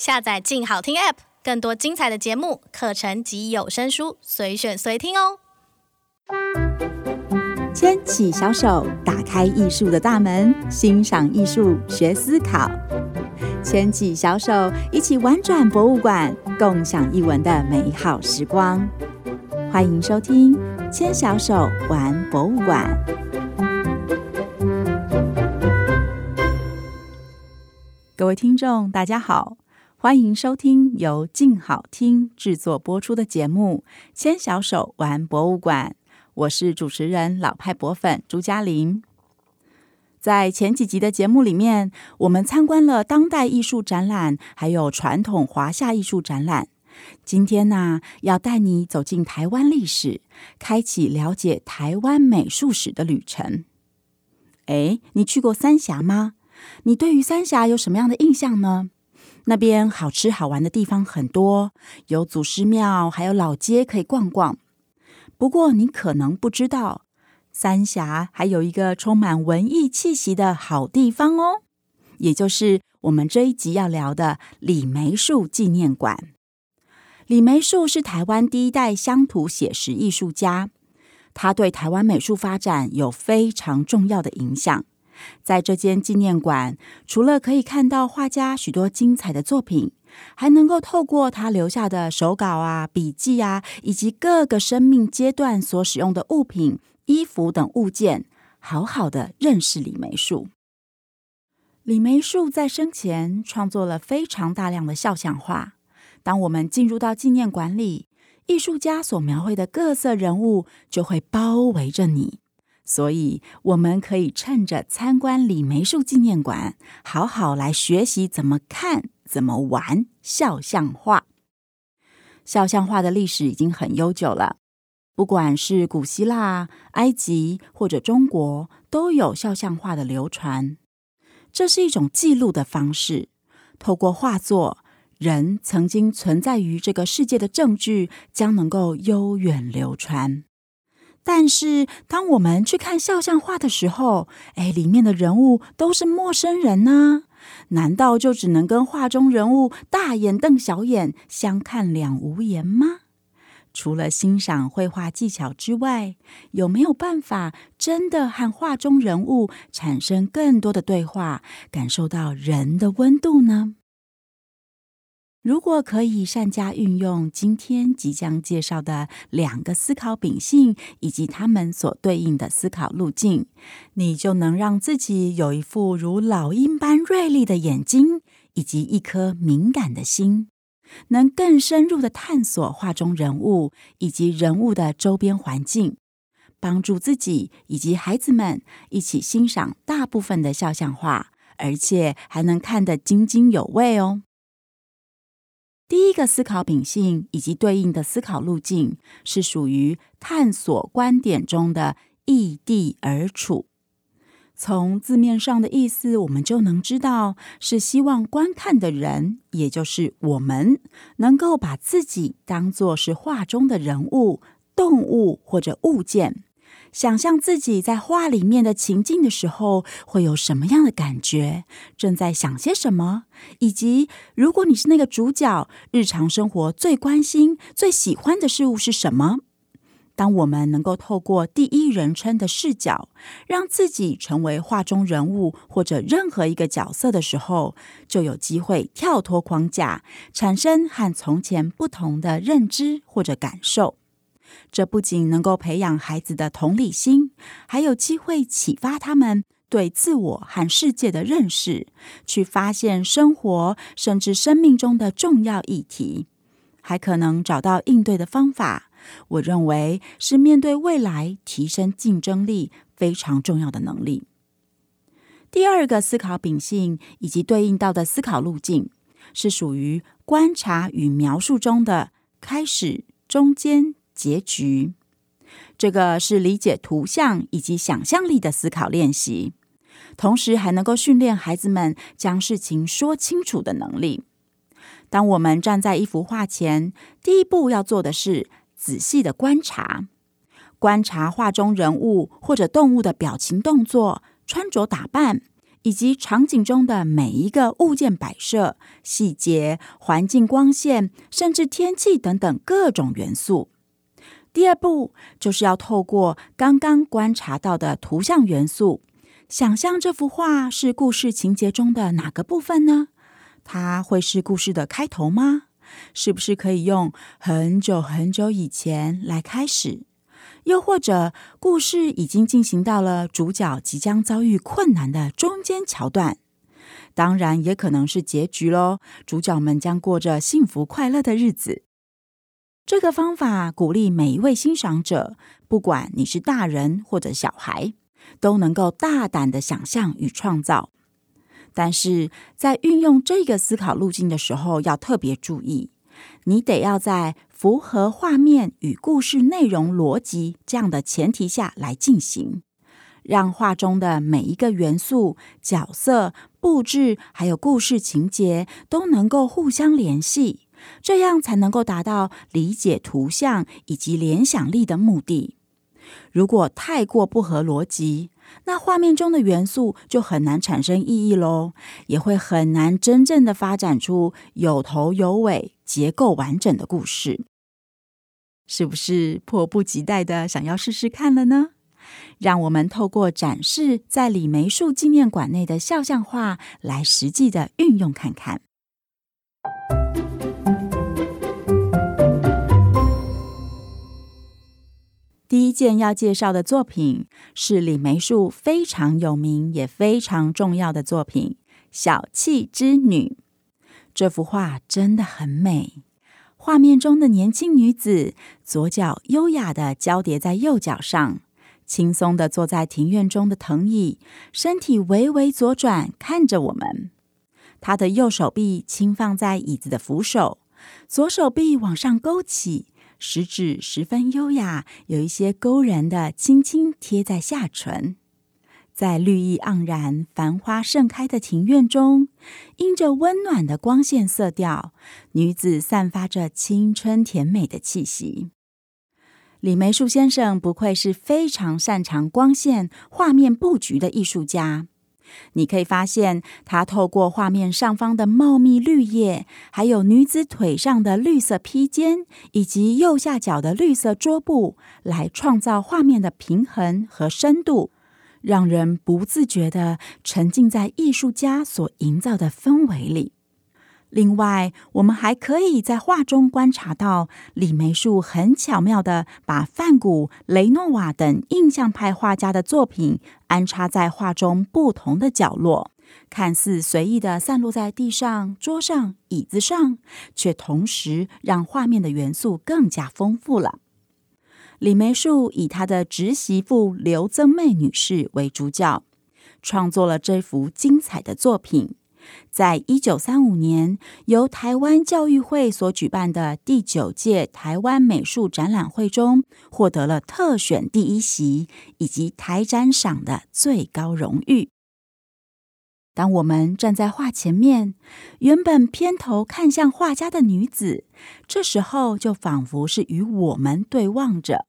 下载“静好听 ”App，更多精彩的节目、课程及有声书，随选随听哦。牵起小手，打开艺术的大门，欣赏艺术，学思考。牵起小手，一起玩转博物馆，共享艺文的美好时光。欢迎收听《牵小手玩博物馆》。各位听众，大家好，欢迎收听由静好听制作播出的节目《牵小手玩博物馆》。我是主持人老派博粉朱嘉玲。在前几集的节目里面，我们参观了当代艺术展览，还有传统华夏艺术展览。今天呢，要带你走进台湾历史，开启了解台湾美术史的旅程。哎，你去过三峡吗？你对于三峡有什么样的印象呢？那边好吃好玩的地方很多，有祖师庙，还有老街可以逛逛。不过你可能不知道，三峡还有一个充满文艺气息的好地方哦，也就是我们这一集要聊的李梅树纪念馆。李梅树是台湾第一代乡土写实艺术家，他对台湾美术发展有非常重要的影响。在这间纪念馆，除了可以看到画家许多精彩的作品，还能够透过他留下的手稿啊、笔记啊，以及各个生命阶段所使用的物品、衣服等物件，好好的认识李梅树。李梅树在生前创作了非常大量的肖像画。当我们进入到纪念馆里，艺术家所描绘的各色人物就会包围着你。所以，我们可以趁着参观李梅树纪念馆，好好来学习怎么看、怎么玩肖像画。肖像画的历史已经很悠久了，不管是古希腊、埃及或者中国，都有肖像画的流传。这是一种记录的方式，透过画作，人曾经存在于这个世界的证据将能够悠远流传。但是，当我们去看肖像画的时候，哎，里面的人物都是陌生人呢？难道就只能跟画中人物大眼瞪小眼，相看两无言吗？除了欣赏绘画技巧之外，有没有办法真的和画中人物产生更多的对话，感受到人的温度呢？如果可以善加运用今天即将介绍的两个思考秉性以及他们所对应的思考路径，你就能让自己有一副如老鹰般锐利的眼睛，以及一颗敏感的心，能更深入的探索画中人物以及人物的周边环境，帮助自己以及孩子们一起欣赏大部分的肖像画，而且还能看得津津有味哦。第一个思考秉性以及对应的思考路径是属于探索观点中的易地而处。从字面上的意思，我们就能知道是希望观看的人，也就是我们，能够把自己当作是画中的人物、动物或者物件。想象自己在画里面的情境的时候，会有什么样的感觉？正在想些什么？以及如果你是那个主角，日常生活最关心、最喜欢的事物是什么？当我们能够透过第一人称的视角，让自己成为画中人物或者任何一个角色的时候，就有机会跳脱框架，产生和从前不同的认知或者感受。这不仅能够培养孩子的同理心，还有机会启发他们对自我和世界的认识，去发现生活甚至生命中的重要议题，还可能找到应对的方法。我认为是面对未来、提升竞争力非常重要的能力。第二个思考秉性以及对应到的思考路径，是属于观察与描述中的开始、中间。结局，这个是理解图像以及想象力的思考练习，同时还能够训练孩子们将事情说清楚的能力。当我们站在一幅画前，第一步要做的是仔细的观察，观察画中人物或者动物的表情、动作、穿着打扮，以及场景中的每一个物件摆设、细节、环境光线，甚至天气等等各种元素。第二步就是要透过刚刚观察到的图像元素，想象这幅画是故事情节中的哪个部分呢？它会是故事的开头吗？是不是可以用很久很久以前来开始？又或者故事已经进行到了主角即将遭遇困难的中间桥段？当然，也可能是结局喽。主角们将过着幸福快乐的日子。这个方法鼓励每一位欣赏者，不管你是大人或者小孩，都能够大胆的想象与创造。但是在运用这个思考路径的时候，要特别注意，你得要在符合画面与故事内容逻辑这样的前提下来进行，让画中的每一个元素、角色、布置，还有故事情节都能够互相联系，这样才能够达到理解图像以及联想力的目的。如果太过不合逻辑，那画面中的元素就很难产生意义喽，也会很难真正的发展出有头有尾、结构完整的故事。是不是迫不及待的想要试试看了呢？让我们透过展示在李梅树纪念馆内的肖像画来实际的运用看看。第一件要介绍的作品是李梅树非常有名也非常重要的作品《小气之女》。这幅画真的很美，画面中的年轻女子左脚优雅的交叠在右脚上，轻松地坐在庭院中的藤椅，身体微微左转看着我们。她的右手臂轻放在椅子的扶手，左手臂往上勾起。食指十分优雅，有一些勾人的，轻轻贴在下唇。在绿意盎然、繁花盛开的庭院中，映着温暖的光线色调，女子散发着青春甜美的气息。李梅树先生不愧是非常擅长光线、画面布局的艺术家。你可以发现，它透过画面上方的茂密绿叶，还有女子腿上的绿色披肩，以及右下角的绿色桌布，来创造画面的平衡和深度，让人不自觉地沉浸在艺术家所营造的氛围里。另外，我们还可以在画中观察到李梅树很巧妙地把梵谷、雷诺瓦等印象派画家的作品安插在画中不同的角落，看似随意地散落在地上、桌上、椅子上，却同时让画面的元素更加丰富了。李梅树以他的侄媳妇刘曾妹女士为主角，创作了这幅精彩的作品。在一九三五年，由台湾教育会所举办的第九届台湾美术展览会中，获得了特选第一席以及台展赏的最高荣誉。当我们站在画前面，原本偏头看向画家的女子，这时候就仿佛是与我们对望着。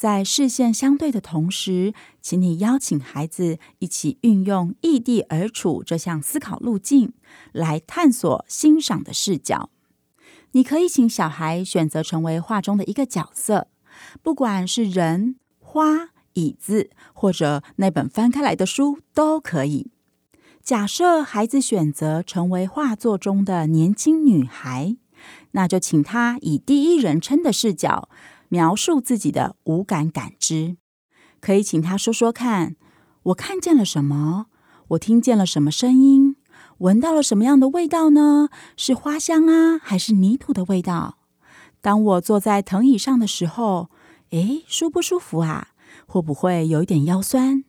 在视线相对的同时，请你邀请孩子一起运用易地而处这项思考路径，来探索欣赏的视角。你可以请小孩选择成为画中的一个角色，不管是人、花、椅子，或者那本翻开来的书都可以。假设孩子选择成为画作中的年轻女孩，那就请他以第一人称的视角。描述自己的五感感知，可以请他说说看：我看见了什么？我听见了什么声音？闻到了什么样的味道呢？是花香啊，还是泥土的味道？当我坐在藤椅上的时候，诶，舒不舒服啊？会不会有一点腰酸？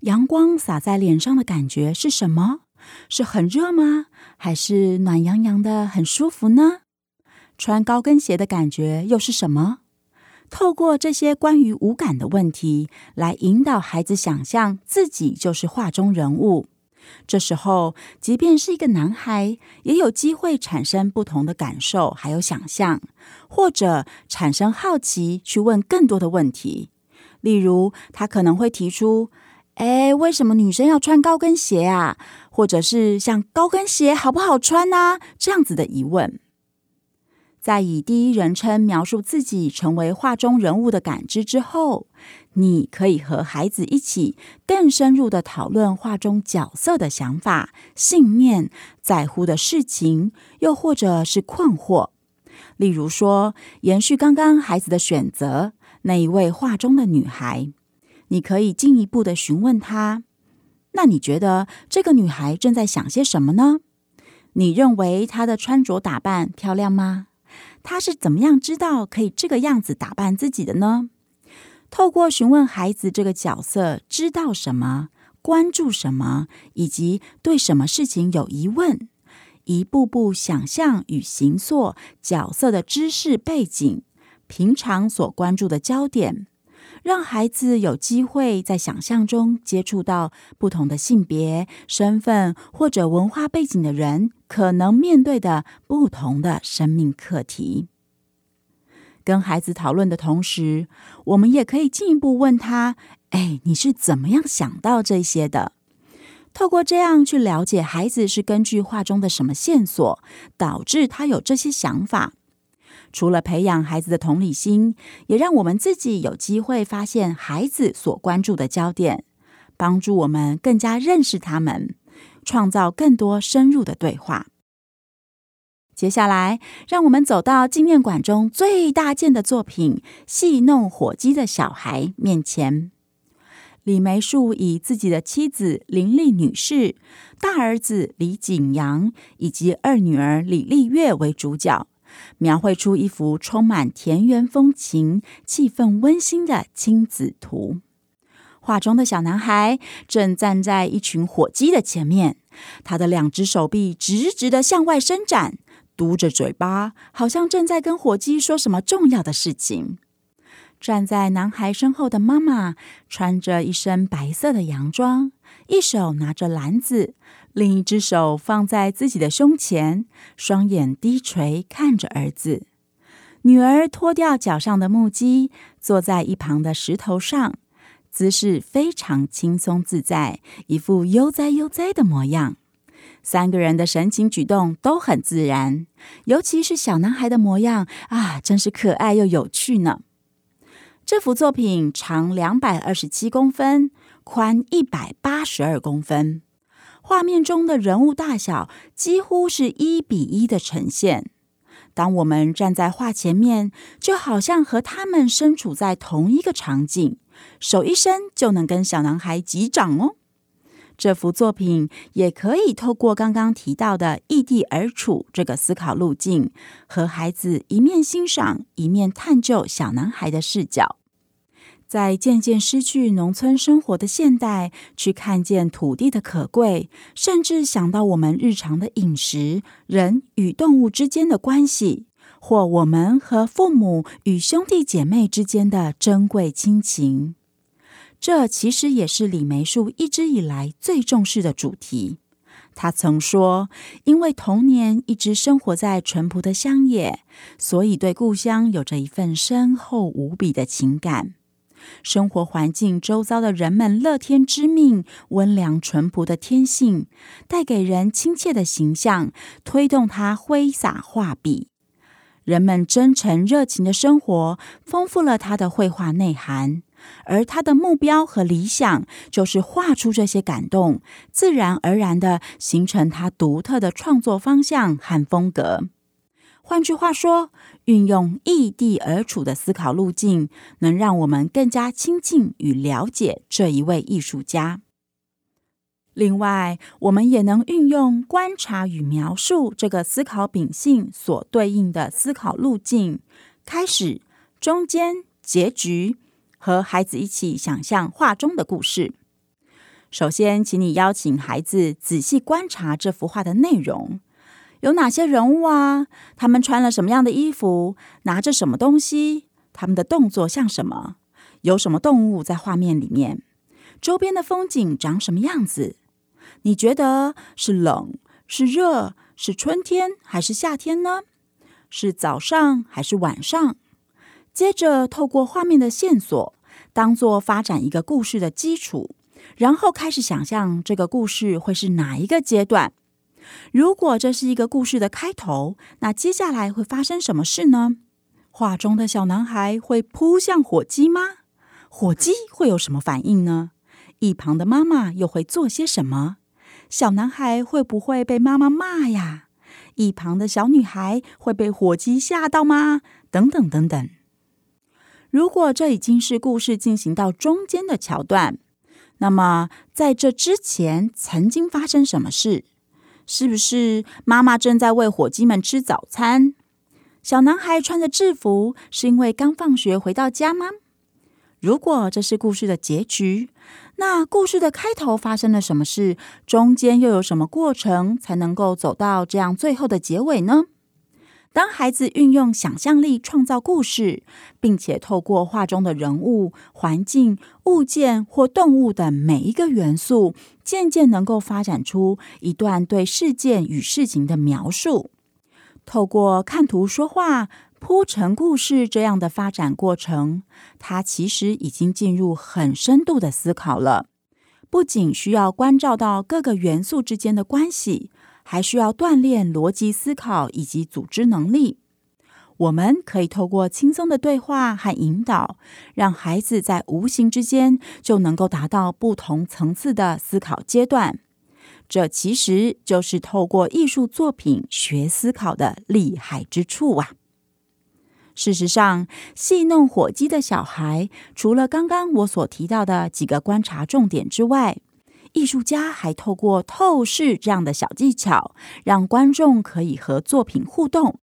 阳光洒在脸上的感觉是什么？是很热吗？还是暖洋洋的，很舒服呢？穿高跟鞋的感觉又是什么？透过这些关于五感的问题，来引导孩子想象自己就是画中人物。这时候，即便是一个男孩，也有机会产生不同的感受，还有想象，或者产生好奇，去问更多的问题。例如，他可能会提出：“哎，为什么女生要穿高跟鞋啊？或者是像高跟鞋好不好穿呢？这样子的疑问。在以第一人称描述自己成为画中人物的感知之后，你可以和孩子一起更深入的讨论画中角色的想法、信念、在乎的事情，又或者是困惑。例如说，延续刚刚孩子的选择，那一位画中的女孩，你可以进一步的询问她：那你觉得这个女孩正在想些什么呢？你认为她的穿着打扮漂亮吗？他是怎么样知道可以这个样子打扮自己的呢？透过询问孩子这个角色知道什么、关注什么，以及对什么事情有疑问，一步步想象与行塑角色的知识背景、平常所关注的焦点。让孩子有机会在想象中接触到不同的性别、身份或者文化背景的人，可能面对的不同的生命课题。跟孩子讨论的同时，我们也可以进一步问他：“哎，你是怎么样想到这些的？”透过这样去了解孩子是根据画中的什么线索，导致他有这些想法。除了培养孩子的同理心，也让我们自己有机会发现孩子所关注的焦点，帮助我们更加认识他们，创造更多深入的对话。接下来，让我们走到纪念馆中最大件的作品《戏弄火鸡的小孩》面前。李梅树以自己的妻子林丽女士、大儿子李景阳以及二女儿李丽月为主角。描绘出一幅充满田园风情、气氛温馨的亲子图。画中的小男孩正站在一群火鸡的前面，他的两只手臂直直的向外伸展，嘟着嘴巴，好像正在跟火鸡说什么重要的事情。站在男孩身后的妈妈穿着一身白色的洋装，一手拿着篮子。另一只手放在自己的胸前，双眼低垂看着儿子。女儿脱掉脚上的木屐，坐在一旁的石头上，姿势非常轻松自在，一副悠哉悠哉的模样。三个人的神情举动都很自然，尤其是小男孩的模样啊，真是可爱又有趣呢。这幅作品长两百二十七公分，宽一百八十二公分。画面中的人物大小几乎是一比一的呈现。当我们站在画前面，就好像和他们身处在同一个场景，手一伸就能跟小男孩击掌哦。这幅作品也可以透过刚刚提到的易地而处这个思考路径，和孩子一面欣赏，一面探究小男孩的视角。在渐渐失去农村生活的现代，去看见土地的可贵，甚至想到我们日常的饮食、人与动物之间的关系，或我们和父母与兄弟姐妹之间的珍贵亲情，这其实也是李梅树一直以来最重视的主题。他曾说：“因为童年一直生活在淳朴的乡野，所以对故乡有着一份深厚无比的情感。”生活环境周遭的人们乐天知命、温良淳朴的天性，带给人亲切的形象，推动他挥洒画笔。人们真诚热情的生活，丰富了他的绘画内涵。而他的目标和理想，就是画出这些感动，自然而然地形成他独特的创作方向和风格。换句话说，运用易地而处的思考路径，能让我们更加亲近与了解这一位艺术家。另外，我们也能运用观察与描述这个思考秉性所对应的思考路径，开始、中间、结局，和孩子一起想象画中的故事。首先，请你邀请孩子仔细观察这幅画的内容。有哪些人物啊？他们穿了什么样的衣服？拿着什么东西？他们的动作像什么？有什么动物在画面里面？周边的风景长什么样子？你觉得是冷、是热、是春天还是夏天呢？是早上还是晚上？接着，透过画面的线索，当做发展一个故事的基础，然后开始想象这个故事会是哪一个阶段。如果这是一个故事的开头，那接下来会发生什么事呢？画中的小男孩会扑向火鸡吗？火鸡会有什么反应呢？一旁的妈妈又会做些什么？小男孩会不会被妈妈骂呀？一旁的小女孩会被火鸡吓到吗？等等等等。如果这已经是故事进行到中间的桥段，那么在这之前曾经发生什么事？是不是妈妈正在喂火鸡们吃早餐？小男孩穿着制服，是因为刚放学回到家吗？如果这是故事的结局，那故事的开头发生了什么事？中间又有什么过程才能够走到这样最后的结尾呢？当孩子运用想象力创造故事，并且透过画中的人物、环境、物件或动物的每一个元素，渐渐能够发展出一段对事件与事情的描述。透过看图说话、铺陈故事这样的发展过程，他其实已经进入很深度的思考了。不仅需要关照到各个元素之间的关系。还需要锻炼逻辑思考以及组织能力。我们可以透过轻松的对话和引导，让孩子在无形之间就能够达到不同层次的思考阶段。这其实就是透过艺术作品学思考的厉害之处啊！事实上，戏弄火鸡的小孩，除了刚刚我所提到的几个观察重点之外，艺术家还透过透视这样的小技巧，让观众可以和作品互动。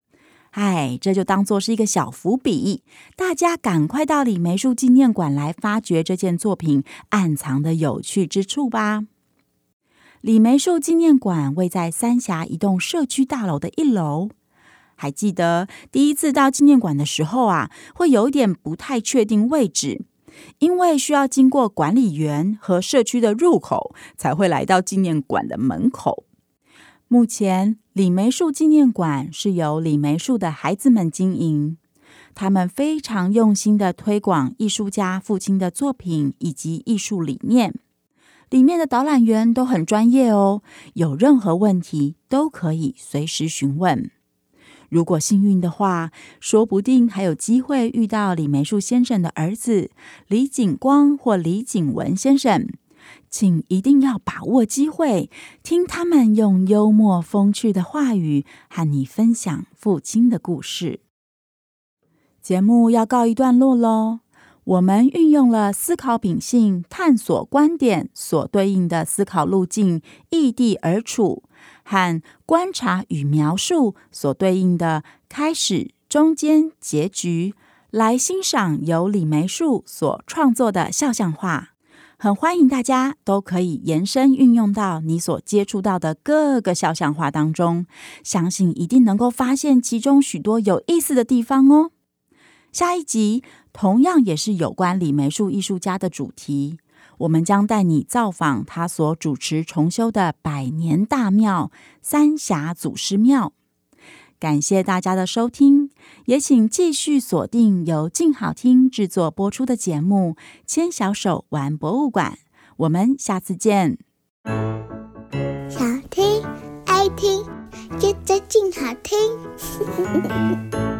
哎，这就当做是一个小伏笔，大家赶快到李梅树纪念馆来发掘这件作品暗藏的有趣之处吧。李梅树纪念馆位在三峡一栋社区大楼的一楼。还记得第一次到纪念馆的时候啊，会有点不太确定位置。因为需要经过管理员和社区的入口，才会来到纪念馆的门口。目前，李梅树纪念馆是由李梅树的孩子们经营，他们非常用心地推广艺术家父亲的作品以及艺术理念。里面的导览员都很专业哦，有任何问题都可以随时询问。如果幸运的话，说不定还有机会遇到李梅树先生的儿子李景光或李景文先生，请一定要把握机会，听他们用幽默风趣的话语和你分享父亲的故事。节目要告一段落喽，我们运用了思考秉性、探索观点所对应的思考路径，易地而处。和观察与描述所对应的开始、中间、结局，来欣赏由李梅树所创作的肖像画。很欢迎大家都可以延伸运用到你所接触到的各个肖像画当中，相信一定能够发现其中许多有意思的地方哦。下一集同样也是有关李梅树艺术家的主题。我们将带你造访他所主持重修的百年大庙三峡祖师庙。感谢大家的收听，也请继续锁定由静好听制作播出的节目《牵小手玩博物馆》。我们下次见。想听爱听，就在静好听。